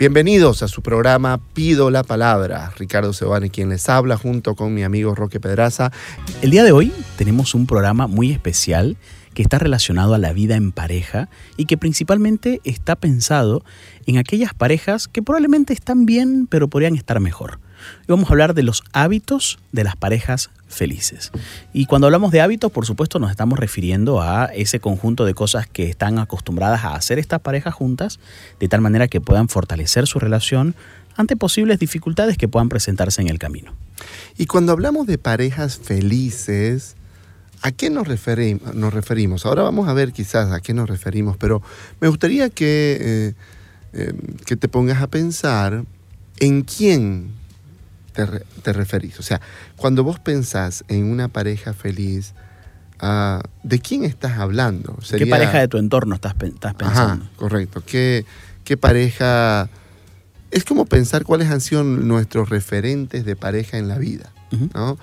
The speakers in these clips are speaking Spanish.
Bienvenidos a su programa Pido la Palabra. Ricardo Sebane quien les habla junto con mi amigo Roque Pedraza. El día de hoy tenemos un programa muy especial que está relacionado a la vida en pareja y que principalmente está pensado en aquellas parejas que probablemente están bien pero podrían estar mejor. Y vamos a hablar de los hábitos de las parejas felices. Y cuando hablamos de hábitos, por supuesto, nos estamos refiriendo a ese conjunto de cosas que están acostumbradas a hacer estas parejas juntas, de tal manera que puedan fortalecer su relación ante posibles dificultades que puedan presentarse en el camino. Y cuando hablamos de parejas felices, ¿a qué nos, referimos? Ahora vamos a ver quizás a qué nos referimos, pero me gustaría que, eh, eh, que te pongas a pensar en quién te, referís? O sea, cuando vos pensás en una pareja feliz, ah, ¿de quién estás hablando? ¿Qué pareja de tu entorno estás, pensando? Ajá, correcto. ¿Qué, ¿Qué pareja...? Es como pensar cuáles han sido nuestros referentes de pareja en la vida, ¿no?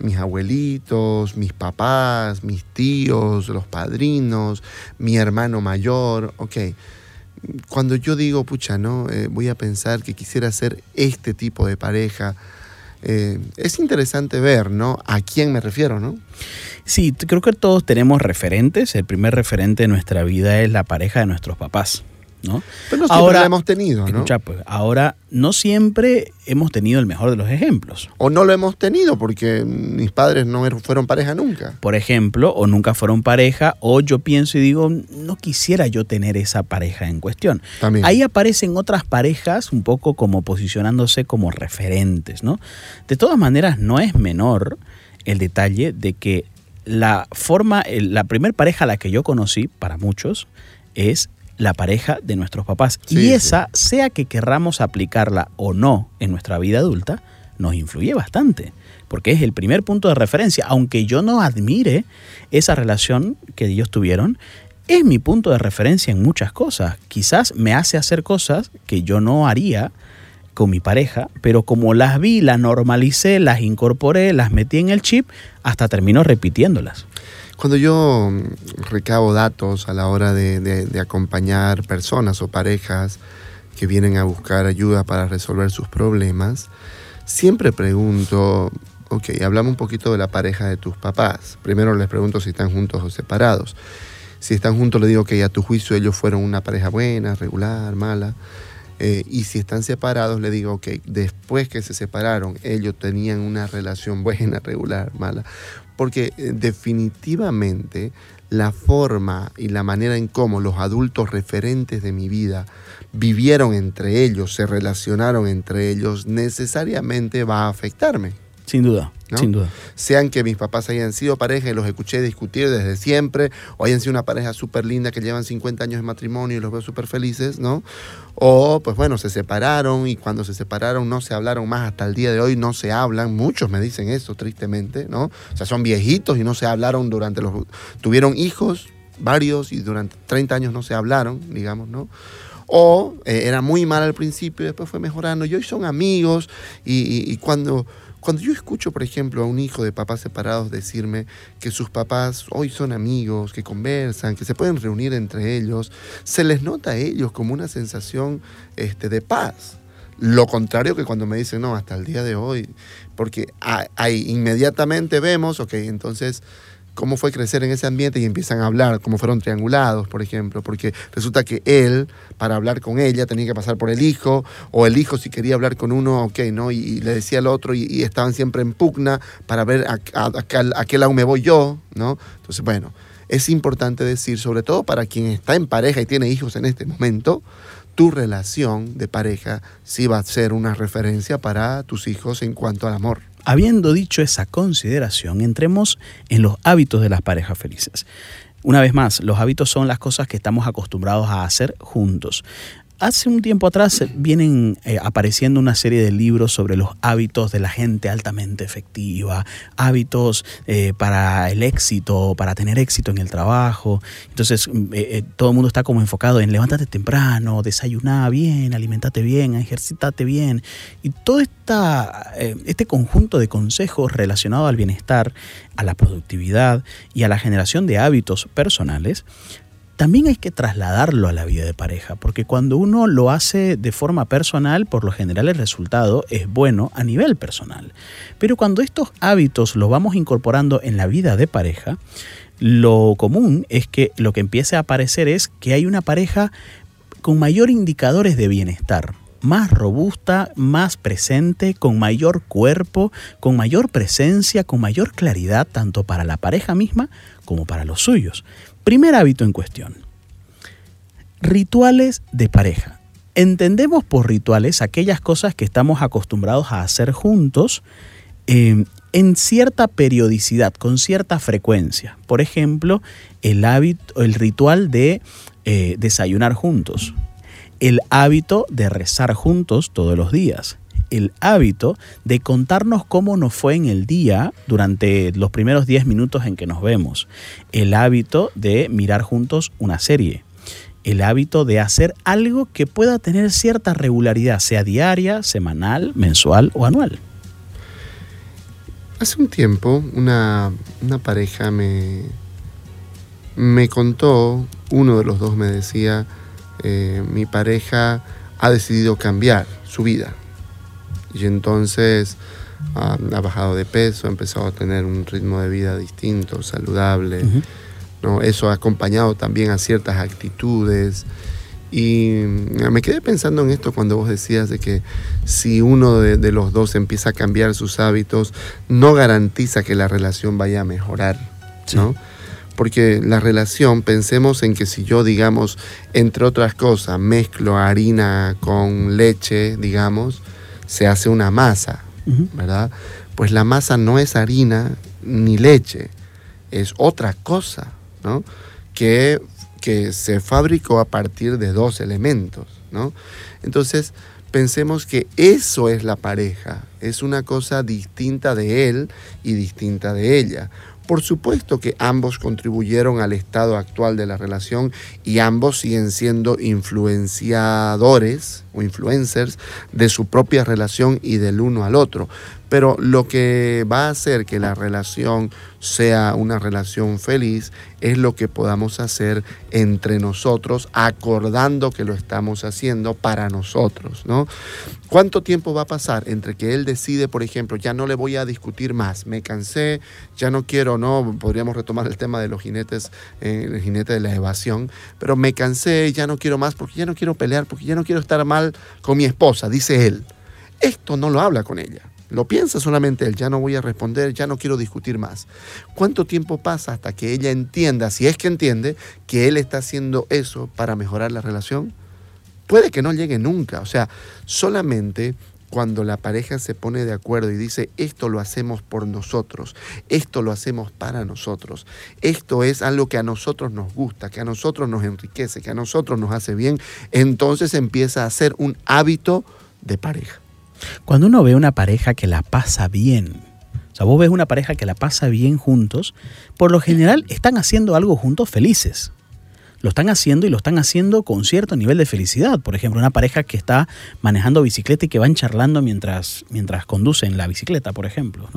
mis abuelitos, mis papás, mis tíos, los padrinos, mi hermano mayor, ok. Cuando yo digo, pucha, ¿no? Eh, voy a pensar que quisiera ser este tipo de pareja, eh, es interesante ver, ¿no? A quién me refiero, ¿no? Sí, creo que todos tenemos referentes. El primer referente de nuestra vida es la pareja de nuestros papás. ¿No? Pero no siempre la hemos tenido, ¿no? pues, ahora no siempre hemos tenido el mejor de los ejemplos. O no lo hemos tenido porque mis padres no er, fueron pareja nunca. Por ejemplo, o nunca fueron pareja, o yo pienso y digo, no quisiera yo tener esa pareja en cuestión. También. Ahí aparecen otras parejas un poco como posicionándose como referentes, ¿no? De todas maneras, no es menor el detalle de que la forma, la primer pareja a la que yo conocí, para muchos, es la pareja de nuestros papás. y esa, sea que querramos aplicarla o no en nuestra vida adulta, nos influye bastante, porque es el primer punto de referencia. Aunque yo no admire esa relación que ellos tuvieron, es mi punto de referencia en muchas cosas. Quizás me hace hacer cosas que yo no haría con mi pareja, pero como las vi, las normalicé, las incorporé, las metí en el chip, hasta termino repitiéndolas. Cuando yo mm, recabo datos a la hora de, acompañar personas o parejas que vienen a buscar ayuda para resolver sus problemas, siempre pregunto, ok, hablamos un poquito de la pareja de tus papás. Primero les pregunto si están juntos o separados. Si están juntos, le digo que a tu juicio ellos fueron una pareja buena, regular, mala. Eh, y si están separados, le digo, que después que se separaron, ellos tenían una relación buena, regular, mala porque eh, definitivamente la forma y la manera en cómo los adultos referentes de mi vida vivieron entre ellos, se relacionaron entre ellos, necesariamente va a afectarme. Sin duda, sin duda. Sean que mis papás hayan sido pareja y los escuché discutir desde siempre, o hayan sido una pareja súper linda que llevan 50 años de matrimonio y los veo súper felices, ¿no? O, pues bueno, se separaron y cuando se separaron no se hablaron más hasta el día de hoy, no se hablan. Muchos me dicen eso, tristemente, ¿no? O sea, son viejitos y no se hablaron durante los... Tuvieron hijos, varios, y durante 30 años no se hablaron, digamos, ¿no? O eh, era muy mal al principio y después fue mejorando y hoy son amigos y cuando cuando yo escucho, por ejemplo, a un hijo de papás separados decirme que sus papás hoy son amigos, que conversan, que se pueden reunir entre ellos, se les nota a ellos como una sensación este, de paz. Lo contrario que cuando me dicen, no, hasta el día de hoy, porque ahí inmediatamente vemos, ok, entonces cómo fue crecer en ese ambiente y empiezan a hablar, cómo fueron triangulados, por ejemplo, porque resulta que él, para hablar con ella, tenía que pasar por el hijo, o el hijo si quería hablar con uno, ok, ¿no? Y, le decía al otro, y, estaban siempre en pugna para ver a, a, qué lado me voy yo, ¿no? Entonces, bueno, es importante decir, sobre todo para quien está en pareja y tiene hijos en este momento, tu relación de pareja sí va a ser una referencia para tus hijos en cuanto al amor. Habiendo dicho esa consideración, entremos en los hábitos de las parejas felices. Una vez más, los hábitos son las cosas que estamos acostumbrados a hacer juntos. Hace un tiempo atrás vienen eh, apareciendo una serie de libros sobre los hábitos de la gente altamente efectiva, hábitos eh, para el éxito, para tener éxito en el trabajo. Entonces eh, todo el mundo está como enfocado en levántate temprano, desayuná bien, alimentate bien, ejercitate bien. Y todo este conjunto de consejos relacionados al bienestar, a la productividad y a la generación de hábitos personales también hay que trasladarlo a la vida de pareja, porque cuando uno lo hace de forma personal, por lo general el resultado es bueno a nivel personal. Pero cuando estos hábitos los vamos incorporando en la vida de pareja, lo común es que lo que empiece a aparecer es que hay una pareja con mayor indicadores de bienestar, más robusta, más presente, con mayor cuerpo, con mayor presencia, con mayor claridad, tanto para la pareja misma como para los suyos. Primer hábito en cuestión. Rituales de pareja. Entendemos por rituales aquellas cosas que estamos acostumbrados a hacer juntos eh, en cierta periodicidad, con cierta frecuencia. Por ejemplo, el, hábito, el ritual de eh, desayunar juntos, el hábito de rezar juntos todos los días, el hábito de contarnos cómo nos fue en el día durante los primeros 10 minutos en que nos vemos, el hábito de mirar juntos una serie, el hábito de hacer algo que pueda tener cierta regularidad, sea diaria, semanal, mensual o anual. Hace un tiempo una, pareja me, me contó, uno de los dos me decía, eh, mi pareja ha decidido cambiar su vida y entonces ah, ha bajado de peso, ha empezado a tener un ritmo de vida distinto, saludable. ¿no? Eso ha acompañado también a ciertas actitudes. Y mm, me quedé pensando en esto cuando vos decías de que si uno de, los dos empieza a cambiar sus hábitos, no garantiza que la relación vaya a mejorar, ¿no? Porque la relación, pensemos en que si yo, digamos, entre otras cosas, mezclo harina con leche, digamos, se hace una masa, ¿verdad? Pues la masa no es harina ni leche, es otra cosa, ¿no? Que, que se fabricó a partir de dos elementos, ¿no? Entonces, pensemos que eso es la pareja, es una cosa distinta de él y distinta de ella. Por supuesto que ambos contribuyeron al estado actual de la relación y ambos siguen siendo influenciadores o influencers de su propia relación y del uno al otro. Pero lo que va a hacer que la relación sea una relación feliz es lo que podamos hacer entre nosotros, acordando que lo estamos haciendo para nosotros, ¿no? ¿Cuánto tiempo va a pasar entre que él decide, por ejemplo, ya no le voy a discutir más, me cansé, ya no quiero, no, podríamos retomar el tema de los jinetes, eh, el jinete de la evasión, pero me cansé, ya no quiero más porque ya no quiero pelear, porque ya no quiero estar mal con mi esposa, dice él. Esto no lo habla con ella. Lo piensa solamente él, ya no voy a responder, ya no quiero discutir más. ¿Cuánto tiempo pasa hasta que ella entienda, si es que entiende, que él está haciendo eso para mejorar la relación? Puede que no llegue nunca. O sea, solamente cuando la pareja se pone de acuerdo y dice, esto lo hacemos por nosotros, esto lo hacemos para nosotros, esto es algo que a nosotros nos gusta, que a nosotros nos enriquece, que a nosotros nos hace bien, entonces empieza a ser un hábito de pareja. Cuando uno ve una pareja que la pasa bien, o sea, vos ves una pareja que la pasa bien juntos, por lo general están haciendo algo juntos felices. Lo están haciendo y lo están haciendo con cierto nivel de felicidad. Por ejemplo, una pareja que está manejando bicicleta y que van charlando mientras, mientras conducen la bicicleta, por ejemplo.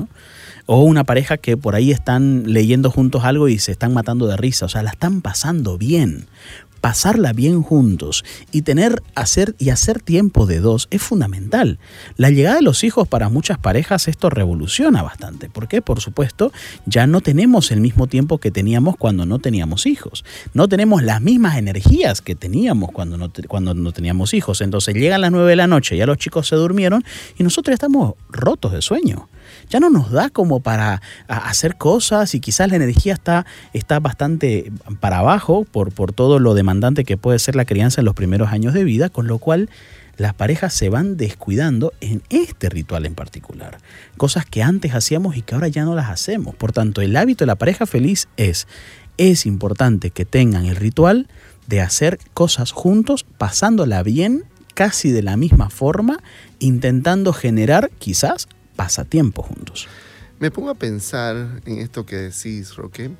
O una pareja que por ahí están leyendo juntos algo y se están matando de risa. O sea, la están pasando bien pasarla bien juntos y tener hacer y hacer tiempo de dos es fundamental. La llegada de los hijos para muchas parejas esto revoluciona bastante, porque por supuesto ya no tenemos el mismo tiempo que teníamos cuando no teníamos hijos. No tenemos las mismas energías que teníamos cuando no, cuando no teníamos hijos. Entonces llegan las nueve de la noche, ya los chicos se durmieron y nosotros estamos rotos de sueño ya no nos da como para hacer cosas y quizás la energía está, está bastante para abajo por, por todo lo demandante que puede ser la crianza en los primeros años de vida, con lo cual las parejas se van descuidando en este ritual en particular. Cosas que antes hacíamos y que ahora ya no las hacemos. Por tanto, el hábito de la pareja feliz es, es importante que tengan el ritual de hacer cosas juntos, pasándola bien, casi de la misma forma, intentando generar quizás pasatiempo juntos. Me pongo a pensar en esto que decís, Roque,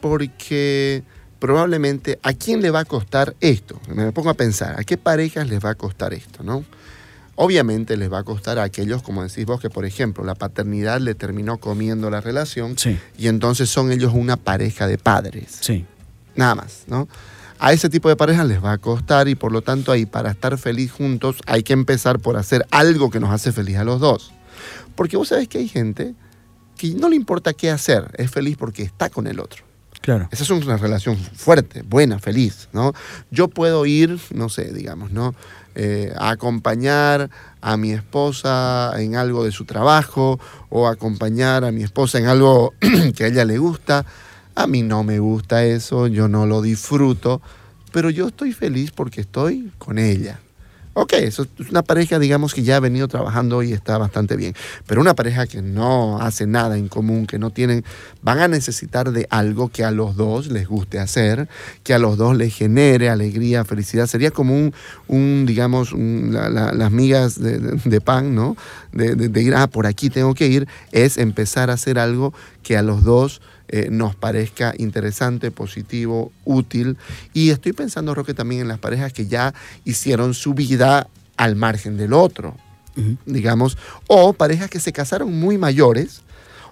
porque probablemente a quién le va a costar esto. Me pongo a pensar, ¿a qué parejas les va a costar esto, no? Obviamente les va a costar a aquellos, como decís vos, que por ejemplo la paternidad le terminó comiendo la relación y entonces son ellos una pareja de padres. Sí. Nada más, ¿no? A ese tipo de parejas les va a costar y por lo tanto ahí para estar feliz juntos hay que empezar por hacer algo que nos hace feliz a los dos. Porque vos sabés que hay gente que no le importa qué hacer, es feliz porque está con el otro. Esa es una relación fuerte, buena, feliz, ¿no? Yo puedo ir, no sé, digamos, ¿no? Eh, a acompañar a mi esposa en algo de su trabajo o acompañar a mi esposa en algo que a ella le gusta. A mí no me gusta eso, yo no lo disfruto, pero yo estoy feliz porque estoy con ella. Ok, eso es una pareja, digamos, que ya ha venido trabajando y está bastante bien. Pero una pareja que no hace nada en común, que no tienen, van a necesitar de algo que a los dos les guste hacer, que a los dos les genere alegría, felicidad. Sería como un, un digamos, las migas de, pan, ¿no? De, de, ir, ah, por aquí tengo que ir, es empezar a hacer algo que a los dos eh, nos parezca interesante, positivo, útil. Y estoy pensando, Roque, también en las parejas que ya hicieron su vida al margen del otro, digamos, o parejas que se casaron muy mayores.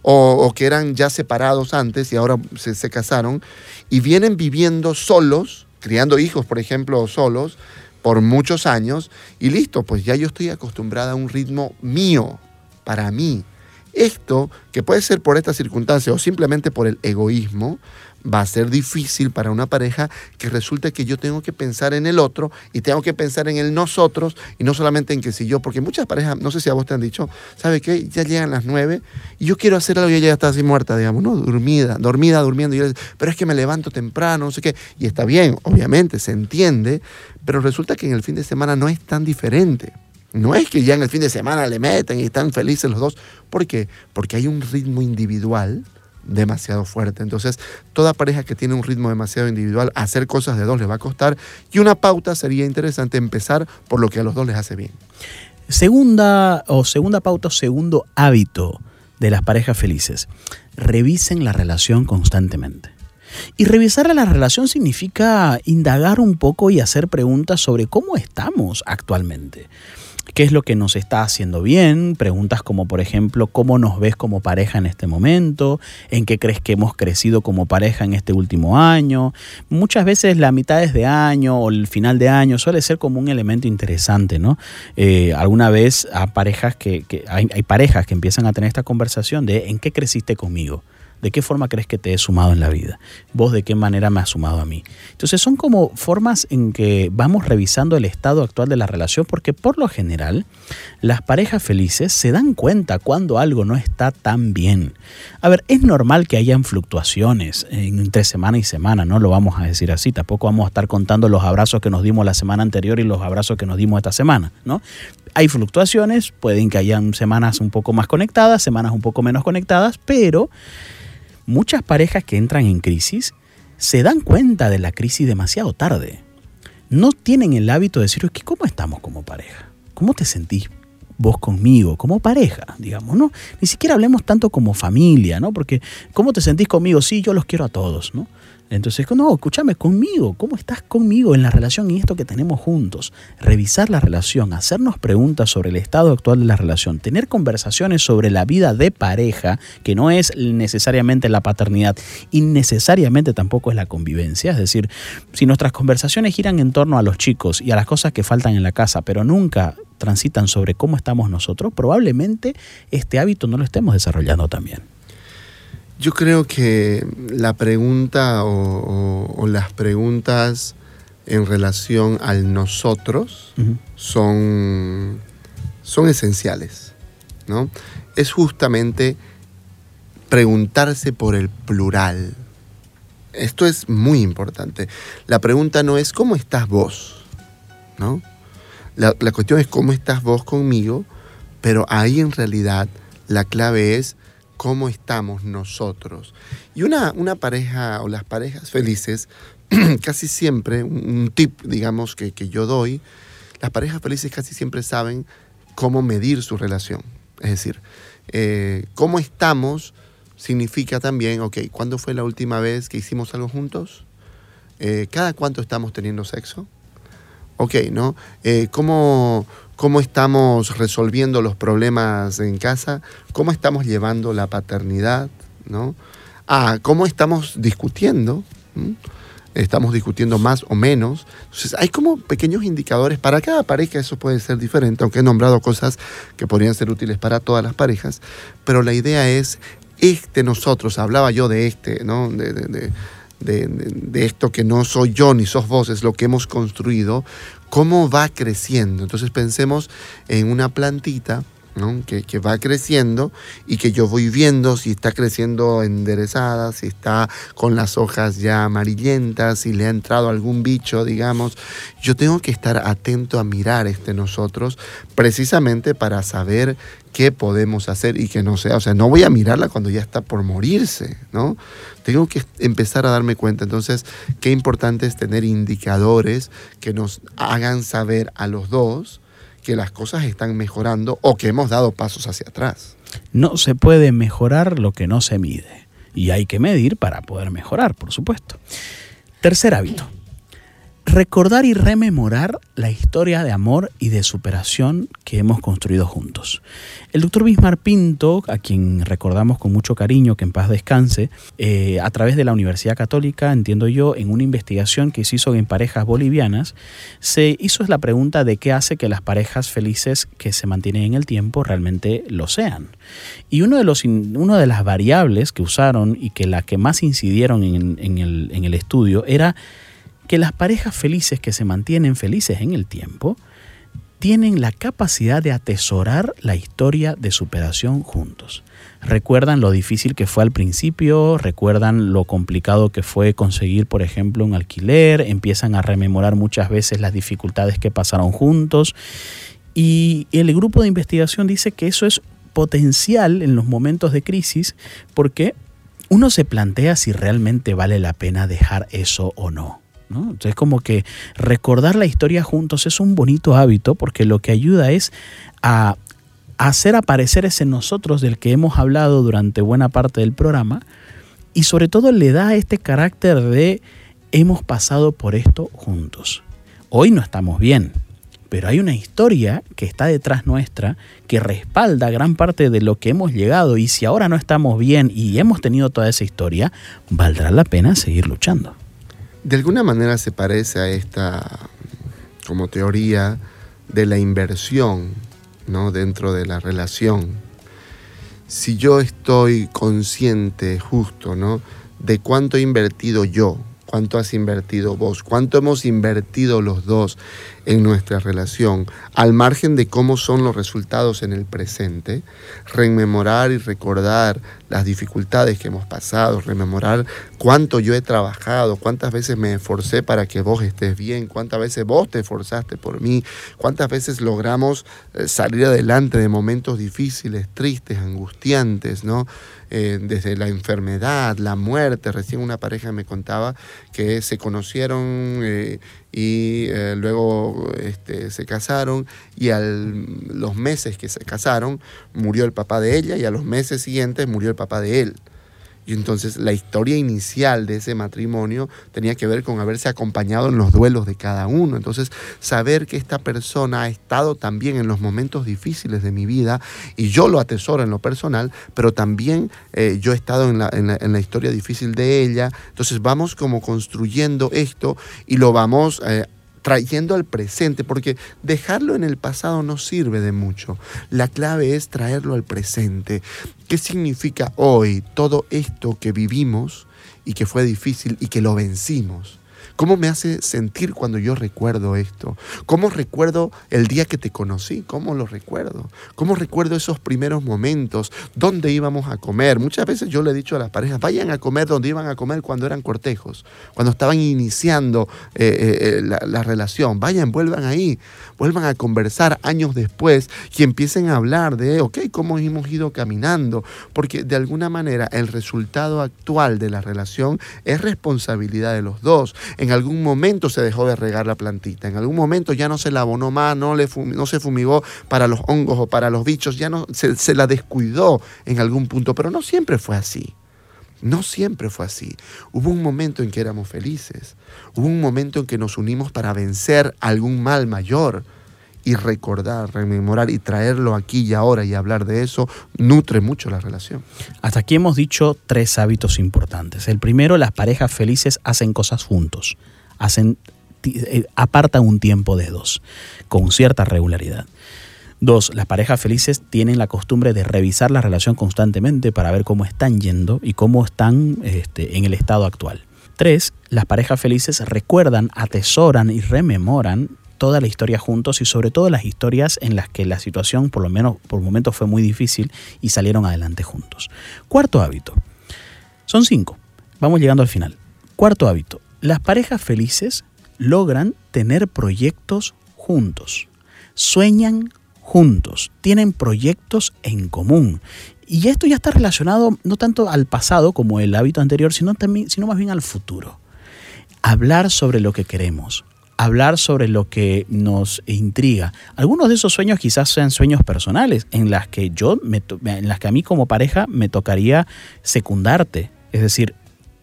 O, que eran ya separados antes y ahora se, se casaron y vienen viviendo solos, criando hijos, por ejemplo, solos, por muchos años, y listo, pues ya yo estoy acostumbrada a un ritmo mío, para mí. Esto, que puede ser por esta circunstancia o simplemente por el egoísmo, va a ser difícil para una pareja que resulte que yo tengo que pensar en el otro y tengo que pensar en el nosotros y no solamente en que si yo, porque muchas parejas, no sé si a vos te han dicho, ¿sabe qué? Ya llegan las nueve y yo quiero hacer algo y ella ya está así muerta, digamos, ¿no? Dormida, dormida, durmiendo. Y yo, pero es que me levanto temprano, no sé qué. Y está bien, obviamente, se entiende, pero resulta que en el fin de semana no es tan diferente. No es que ya en el fin de semana le meten y están felices los dos. ¿Por qué? Porque hay un ritmo individual demasiado fuerte. Entonces, toda pareja que tiene un ritmo demasiado individual, hacer cosas de dos les va a costar. Y una pauta sería interesante empezar por lo que a los dos les hace bien. Segunda o segunda pauta, segundo hábito de las parejas felices. Revisen la relación constantemente. Y revisar la relación significa indagar un poco y hacer preguntas sobre cómo estamos actualmente qué es lo que nos está haciendo bien, preguntas como por ejemplo, ¿cómo nos ves como pareja en este momento? ¿En qué crees que hemos crecido como pareja en este último año? Muchas veces la mitad de año o el final de año suele ser como un elemento interesante, ¿no? Eh, alguna vez parejas que, hay, hay parejas que empiezan a tener esta conversación de ¿en qué creciste conmigo? ¿De qué forma crees que te he sumado en la vida? ¿Vos de qué manera me has sumado a mí? Entonces son como formas en que vamos revisando el estado actual de la relación porque por lo general las parejas felices se dan cuenta cuando algo no está tan bien. A ver, es normal que hayan fluctuaciones entre semana y semana, no lo vamos a decir así, tampoco vamos a estar contando los abrazos que nos dimos la semana anterior y los abrazos que nos dimos esta semana, ¿no? Hay fluctuaciones, pueden que hayan semanas un poco más conectadas, semanas un poco menos conectadas, pero muchas parejas que entran en crisis se dan cuenta de la crisis demasiado tarde. No tienen el hábito de decir, ¿cómo estamos como pareja? ¿Cómo te sentís vos conmigo, como pareja, digamos, ¿no? Ni siquiera hablemos tanto como familia, ¿no? Porque, ¿cómo te sentís conmigo? Sí, yo los quiero a todos, ¿no? Entonces, no, escúchame conmigo, ¿cómo estás conmigo en la relación y esto que tenemos juntos? Revisar la relación, hacernos preguntas sobre el estado actual de la relación, tener conversaciones sobre la vida de pareja, que no es necesariamente la paternidad y necesariamente tampoco es la convivencia. Es decir, si nuestras conversaciones giran en torno a los chicos y a las cosas que faltan en la casa, pero nunca transitan sobre cómo estamos nosotros, probablemente este hábito no lo estemos desarrollando también. Yo creo que la pregunta o, las preguntas en relación al nosotros son, son esenciales. ¿no? Es justamente preguntarse por el plural. Esto es muy importante. La pregunta no es ¿cómo estás vos? ¿no? La, la cuestión es cómo estás vos conmigo, pero ahí en realidad la clave es cómo estamos nosotros. Y una, una pareja o las parejas felices, casi siempre, un, tip, digamos, que, que yo doy, las parejas felices casi siempre saben cómo medir su relación. Es decir, eh, cómo estamos significa también, ok, ¿cuándo fue la última vez que hicimos algo juntos? Eh, ¿Cada cuánto estamos teniendo sexo? Ok, ¿no? Eh, ¿cómo, ¿Cómo estamos resolviendo los problemas en casa? ¿Cómo estamos llevando la paternidad? ¿no? Ah, ¿cómo estamos discutiendo? ¿Mm? estamos discutiendo más o menos. Entonces, hay como pequeños indicadores para cada pareja, eso puede ser diferente, aunque he nombrado cosas que podrían ser útiles para todas las parejas, pero la idea es, este nosotros, hablaba yo de este, ¿no? De, de, de, de esto que no soy yo ni sos vos, es lo que hemos construido, cómo va creciendo. Entonces pensemos en una plantita que, va creciendo y que yo voy viendo si está creciendo enderezada, si está con las hojas ya amarillentas, si le ha entrado algún bicho, digamos. Yo tengo que estar atento a mirar este nosotros precisamente para saber qué podemos hacer y que no sea, o sea, no voy a mirarla cuando ya está por morirse, ¿no? Tengo que empezar a darme cuenta. Entonces, qué importante es tener indicadores que nos hagan saber a los dos que las cosas están mejorando o que hemos dado pasos hacia atrás. No se puede mejorar lo que no se mide. Y hay que medir para poder mejorar, por supuesto. Tercer hábito, recordar y rememorar la historia de amor y de superación que hemos construido juntos. El doctor Bismar Pinto, a quien recordamos con mucho cariño, que en paz descanse, eh, a través de la Universidad Católica, entiendo yo, en una investigación que se hizo en parejas bolivianas, se hizo la pregunta de qué hace que las parejas felices que se mantienen en el tiempo realmente lo sean. Y uno de, los, uno de las variables que usaron y que la que más incidieron en el estudio era que las parejas felices que se mantienen felices en el tiempo tienen la capacidad de atesorar la historia de superación juntos. Recuerdan lo difícil que fue al principio, recuerdan lo complicado que fue conseguir, por ejemplo, un alquiler, empiezan a rememorar muchas veces las dificultades que pasaron juntos. Y el grupo de investigación dice que eso es potencial en los momentos de crisis porque uno se plantea si realmente vale la pena dejar eso o no. Entonces como que recordar la historia juntos es un bonito hábito porque lo que ayuda es a hacer aparecer ese nosotros del que hemos hablado durante buena parte del programa y sobre todo le da este carácter de hemos pasado por esto juntos. Hoy no estamos bien, pero hay una historia que está detrás nuestra que respalda gran parte de lo que hemos llegado y si ahora no estamos bien y hemos tenido toda esa historia, valdrá la pena seguir luchando de alguna manera se parece a esta como teoría de la inversión ¿no? dentro de la relación. Si yo estoy consciente justo ¿no? de cuánto he invertido yo, cuánto has invertido vos, cuánto hemos invertido los dos en nuestra relación, al margen de cómo son los resultados en el presente, rememorar y recordar las dificultades que hemos pasado, rememorar cuánto yo he trabajado, cuántas veces me esforcé para que vos estés bien, cuántas veces vos te esforzaste por mí, cuántas veces logramos eh, salir adelante de momentos difíciles, tristes, angustiantes, ¿no? Eh, desde la enfermedad, la muerte. Recién una pareja me contaba que se conocieron eh, y eh, luego este, se casaron y a los meses que se casaron murió el papá de ella y a los meses siguientes murió el papá de él. Y entonces la historia inicial de ese matrimonio tenía que ver con haberse acompañado en los duelos de cada uno. Entonces saber que esta persona ha estado también en los momentos difíciles de mi vida y yo lo atesoro en lo personal, pero también eh, yo he estado en la, en, la, historia difícil de ella. Entonces vamos como construyendo esto y lo vamos... Eh, trayendo al presente, porque dejarlo en el pasado no sirve de mucho. La clave es traerlo al presente. ¿Qué significa hoy todo esto que vivimos y que fue difícil y que lo vencimos? ¿Cómo me hace sentir cuando yo recuerdo esto? ¿Cómo recuerdo el día que te conocí? ¿Cómo lo recuerdo? ¿Cómo recuerdo esos primeros momentos? ¿Dónde íbamos a comer? Muchas veces yo le he dicho a las parejas, vayan a comer donde iban a comer cuando eran cortejos, cuando estaban iniciando eh, eh, eh, la, la relación. Vayan, vuelvan ahí, vuelvan a conversar años después y empiecen a hablar de, ok, cómo hemos ido caminando, porque de alguna manera el resultado actual de la relación es responsabilidad de los dos. En algún momento se dejó de regar la plantita, en algún momento ya no se la abonó más, no, se fumigó para los hongos o para los bichos, ya no se, se la descuidó en algún punto, pero no siempre fue así. No siempre fue así. Hubo un momento en que éramos felices. Hubo un momento en que nos unimos para vencer algún mal mayor. Y recordar, rememorar y traerlo aquí y ahora y hablar de eso nutre mucho la relación. Hasta aquí hemos dicho tres hábitos importantes. El primero, las parejas felices hacen cosas juntos. Hacen, eh, apartan un tiempo de dos, con cierta regularidad. Dos, las parejas felices tienen la costumbre de revisar la relación constantemente para ver cómo están yendo y cómo están este, en el estado actual. Tres, las parejas felices recuerdan, atesoran y rememoran toda la historia juntos y sobre todo las historias en las que la situación por lo menos por momentos fue muy difícil y salieron adelante juntos. Cuarto hábito. Son cinco. Vamos llegando al final. Cuarto hábito. Las parejas felices logran tener proyectos juntos. Sueñan juntos, tienen proyectos en común. Y esto ya está relacionado no tanto al pasado como el hábito anterior, sino, también, sino más bien al futuro. Hablar sobre lo que queremos, hablar sobre lo que nos intriga. Algunos de esos sueños quizás sean sueños personales, en las que yo, en las que a mí como pareja me tocaría secundarte. Es decir,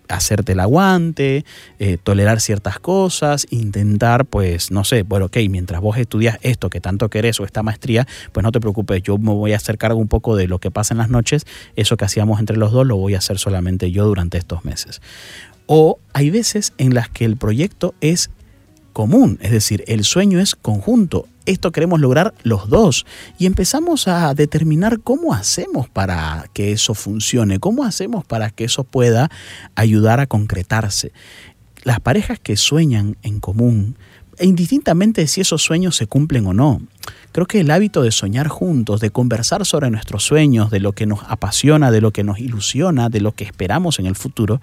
hacerte el aguante, eh, tolerar ciertas cosas, intentar, pues, no sé, bueno, ok, mientras vos estudias esto que tanto querés o esta maestría, pues no te preocupes, yo me voy a hacer cargo un poco de lo que pasa en las noches, eso que hacíamos entre los dos lo voy a hacer solamente yo durante estos meses. O hay veces en las que el proyecto es común, es decir, el sueño es conjunto. Esto queremos lograr los dos y empezamos a determinar cómo hacemos para que eso funcione, cómo hacemos para que eso pueda ayudar a concretarse. Las parejas que sueñan en común e indistintamente si esos sueños se cumplen o no. Creo que el hábito de soñar juntos, de conversar sobre nuestros sueños, de lo que nos apasiona, de lo que nos ilusiona, de lo que esperamos en el futuro,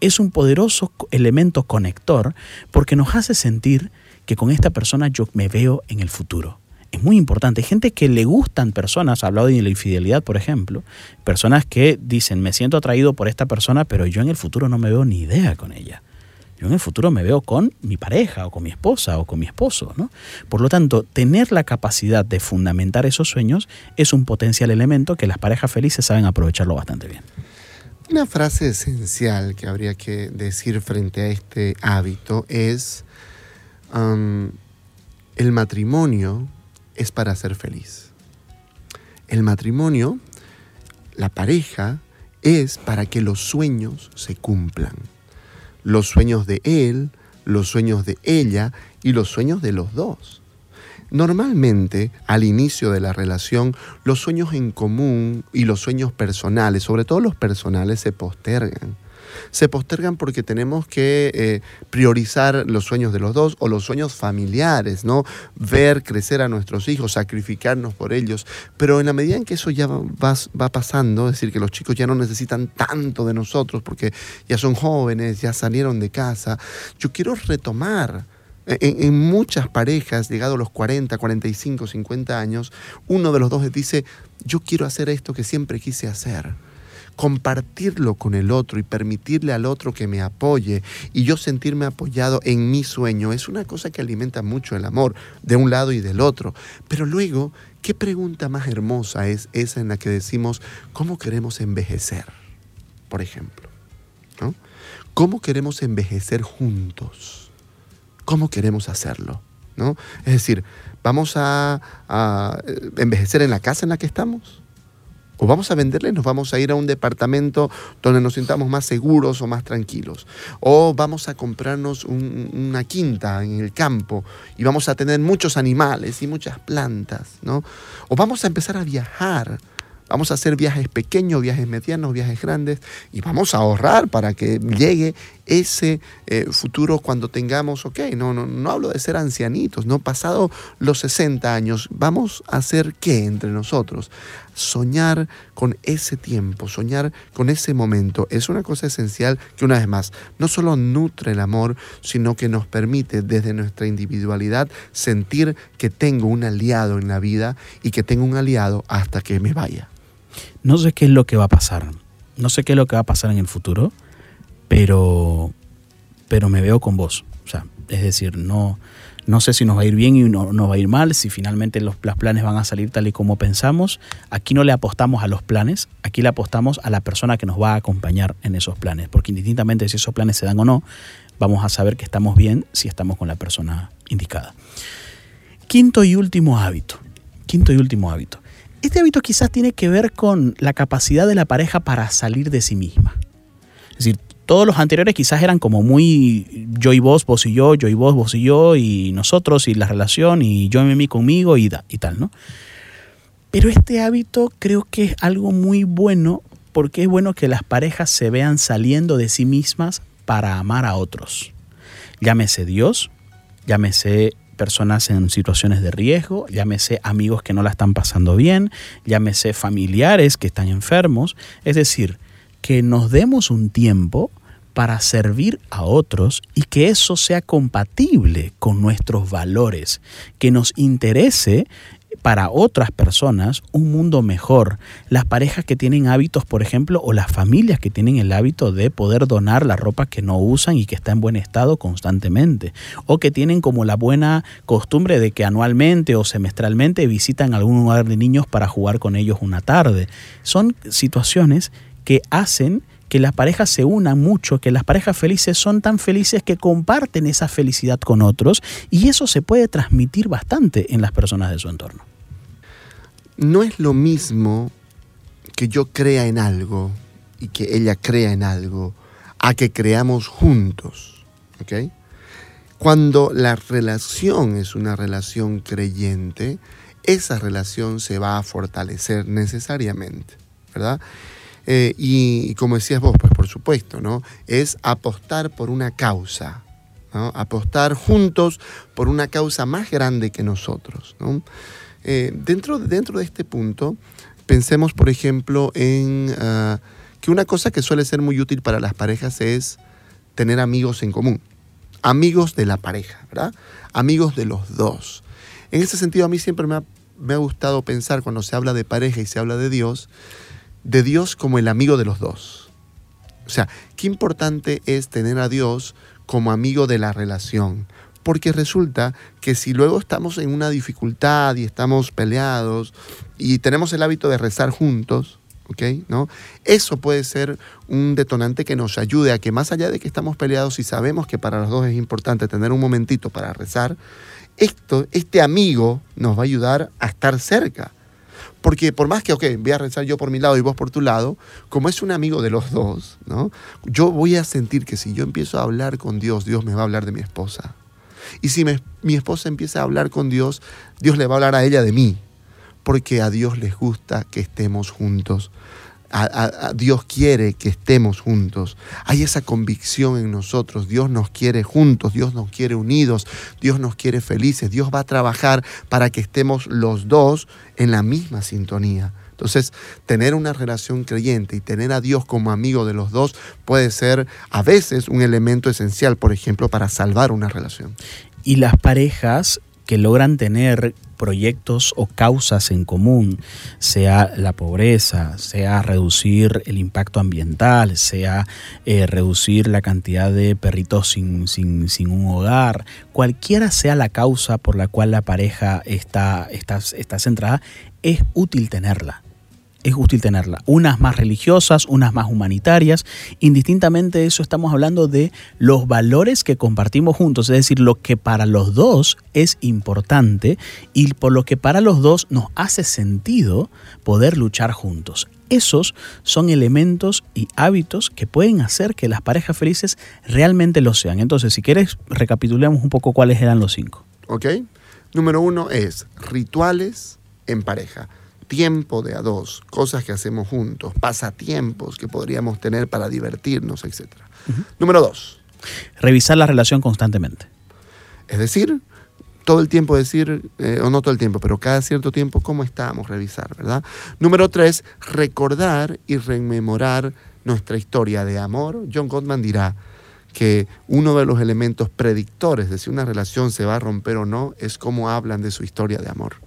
es un poderoso elemento conector porque nos hace sentir que con esta persona yo me veo en el futuro. Es muy importante. Gente que le gustan personas, ha hablado de la infidelidad, por ejemplo, personas que dicen, me siento atraído por esta persona, pero yo en el futuro no me veo ni idea con ella. Yo en el futuro me veo con mi pareja o con mi esposa o con mi esposo. ¿no? Por lo tanto, tener la capacidad de fundamentar esos sueños es un potencial elemento que las parejas felices saben aprovecharlo bastante bien. Una frase esencial que habría que decir frente a este hábito es, el matrimonio es para ser feliz. El matrimonio, la pareja, es para que los sueños se cumplan los sueños de él, los sueños de ella y los sueños de los dos. Normalmente, al inicio de la relación, los sueños en común y los sueños personales, sobre todo los personales, se postergan se postergan porque tenemos que eh, priorizar los sueños de los dos o los sueños familiares, ¿no? Ver crecer a nuestros hijos, sacrificarnos por ellos. Pero en la medida en que eso ya va, va pasando, es decir, que los chicos ya no necesitan tanto de nosotros porque ya son jóvenes, ya salieron de casa, yo quiero retomar. En, en, muchas parejas, llegados a los 40, 45, 50 años, uno de los dos dice, yo quiero hacer esto que siempre quise hacer compartirlo con el otro y permitirle al otro que me apoye y yo sentirme apoyado en mi sueño es una cosa que alimenta mucho el amor de un lado y del otro. Pero luego, ¿qué pregunta más hermosa es esa en la que decimos cómo queremos envejecer? Por ejemplo, ¿no? ¿Cómo queremos envejecer juntos? ¿Cómo queremos hacerlo? ¿No? Es decir, ¿vamos a, a envejecer en la casa en la que estamos? O vamos a venderle, nos vamos a ir a un departamento donde nos sintamos más seguros o más tranquilos. O vamos a comprarnos una quinta en el campo y vamos a tener muchos animales y muchas plantas, ¿no? O vamos a empezar a viajar Vamos a hacer viajes pequeños, viajes medianos, viajes grandes y vamos a ahorrar para que llegue ese eh, futuro cuando tengamos, ok, no, no, no hablo de ser ancianitos, no pasado los 60 años, vamos a hacer qué entre nosotros? Soñar con ese tiempo, soñar con ese momento, es una cosa esencial que una vez más, no solo nutre el amor, sino que nos permite desde nuestra individualidad sentir que tengo un aliado en la vida y que tengo un aliado hasta que me vaya. No sé qué es lo que va a pasar, no sé qué es lo que va a pasar en el futuro, pero, pero me veo con vos. O sea, es decir, no, no sé si nos va a ir bien y no nos va a ir mal, si finalmente los, los, planes van a salir tal y como pensamos. Aquí no le apostamos a los planes, aquí le apostamos a la persona que nos va a acompañar en esos planes, porque indistintamente si esos planes se dan o no, vamos a saber que estamos bien si estamos con la persona indicada. Quinto y último hábito. Quinto y último hábito. Este hábito quizás tiene que ver con la capacidad de la pareja para salir de sí misma. Es decir, todos los anteriores quizás eran como muy yo y vos, vos y yo, yo y vos, vos y yo, y nosotros, y la relación, y yo y mí conmigo, y, y tal, ¿no? Pero este hábito creo que es algo muy bueno porque es bueno que las parejas se vean saliendo de sí mismas para amar a otros. Llámese Dios, llámese personas en situaciones de riesgo, llámese amigos que no la están pasando bien, llámese familiares que están enfermos. Es decir, que nos demos un tiempo para servir a otros y que eso sea compatible con nuestros valores, que nos interese para otras personas un mundo mejor. Las parejas que tienen hábitos, por ejemplo, o las familias que tienen el hábito de poder donar la ropa que no usan y que está en buen estado constantemente. O que tienen como la buena costumbre de que anualmente o semestralmente visitan algún lugar de niños para jugar con ellos una tarde. Son situaciones que hacen que las parejas se unan mucho, que las parejas felices son tan felices que comparten esa felicidad con otros y eso se puede transmitir bastante en las personas de su entorno. No es lo mismo que yo crea en algo y que ella crea en algo a que creamos juntos. Cuando la relación es una relación creyente, esa relación se va a fortalecer necesariamente, ¿verdad? Eh, y, como decías vos, pues por supuesto, ¿no? Es apostar por una causa, Apostar juntos por una causa más grande que nosotros, eh, dentro, dentro de este punto, pensemos, por ejemplo, en ah, que una cosa que suele ser muy útil para las parejas es tener amigos en común. Amigos de la pareja. Amigos de los dos. En ese sentido, a mí siempre me ha, me ha gustado pensar cuando se habla de pareja y se habla de Dios, de Dios como el amigo de los dos. O sea, qué importante es tener a Dios como amigo de la relación. Porque resulta que si luego estamos en una dificultad y estamos peleados y tenemos el hábito de rezar juntos, ¿ok? ¿No? Eso puede ser un detonante que nos ayude a que más allá de que estamos peleados y sabemos que para los dos es importante tener un momentito para rezar, esto, este amigo nos va a ayudar a estar cerca. Porque por más que, ok, voy a rezar yo por mi lado y vos por tu lado, como es un amigo de los dos, ¿no? Yo voy a sentir que si yo empiezo a hablar con Dios, Dios me va a hablar de mi esposa. Y si mi esposa empieza a hablar con Dios, Dios le va a hablar a ella de mí. Porque a Dios les gusta que estemos juntos Dios quiere que estemos juntos. Hay esa convicción en nosotros. Dios nos quiere juntos, Dios nos quiere unidos, Dios nos quiere felices. Dios va a trabajar para que estemos los dos en la misma sintonía. Entonces, tener una relación creyente y tener a Dios como amigo de los dos puede ser a veces un elemento esencial, por ejemplo, para salvar una relación. Y las parejas que logran tener proyectos o causas en común, sea la pobreza, sea reducir el impacto ambiental, sea eh, reducir la cantidad de perritos sin, sin, sin, un hogar, cualquiera sea la causa por la cual la pareja está, está, está centrada, es útil tenerla es útil tenerla. Unas más religiosas, unas más humanitarias. Indistintamente de eso estamos hablando de los valores que compartimos juntos, es decir, lo que para los dos es importante y por lo que para los dos nos hace sentido poder luchar juntos. Esos son elementos y hábitos que pueden hacer que las parejas felices realmente lo sean. Entonces, si quieres, recapitulemos un poco cuáles eran los cinco. Ok. Número uno es rituales en pareja tiempo de a dos, cosas que hacemos juntos, pasatiempos que podríamos tener para divertirnos, etc. Número dos. Revisar la relación constantemente. Es decir, todo el tiempo decir, eh, o no todo el tiempo, pero cada cierto tiempo, cómo estamos, revisar, ¿verdad? Número tres, recordar y rememorar nuestra historia de amor. John Gottman dirá que uno de los elementos predictores de si una relación se va a romper o no es cómo hablan de su historia de amor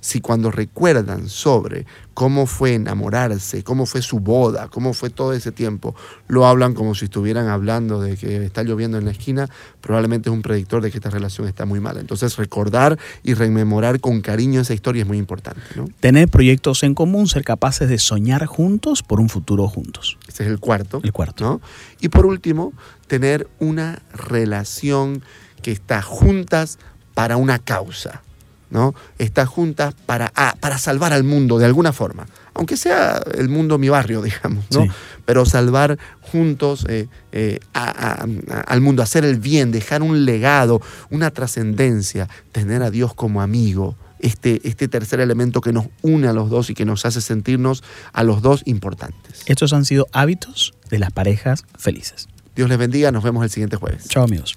si cuando recuerdan sobre cómo fue enamorarse, cómo fue su boda, cómo fue todo ese tiempo, lo hablan como si estuvieran hablando de que está lloviendo en la esquina, probablemente es un predictor de que esta relación está muy mala. Entonces recordar y rememorar con cariño esa historia es muy importante. Tener proyectos en común, ser capaces de soñar juntos por un futuro juntos. Ese es el cuarto. El cuarto. Y por último, tener una relación que está juntas para una causa. ¿No? Está junta para, ah, para salvar al mundo de alguna forma, aunque sea el mundo mi barrio, digamos, ¿no? Pero salvar juntos eh, eh, al mundo, hacer el bien, dejar un legado, una trascendencia, tener a Dios como amigo. Este, este tercer elemento que nos une a los dos y que nos hace sentirnos a los dos importantes. Estos han sido hábitos de las parejas felices. Dios les bendiga, nos vemos el siguiente jueves. Chao amigos.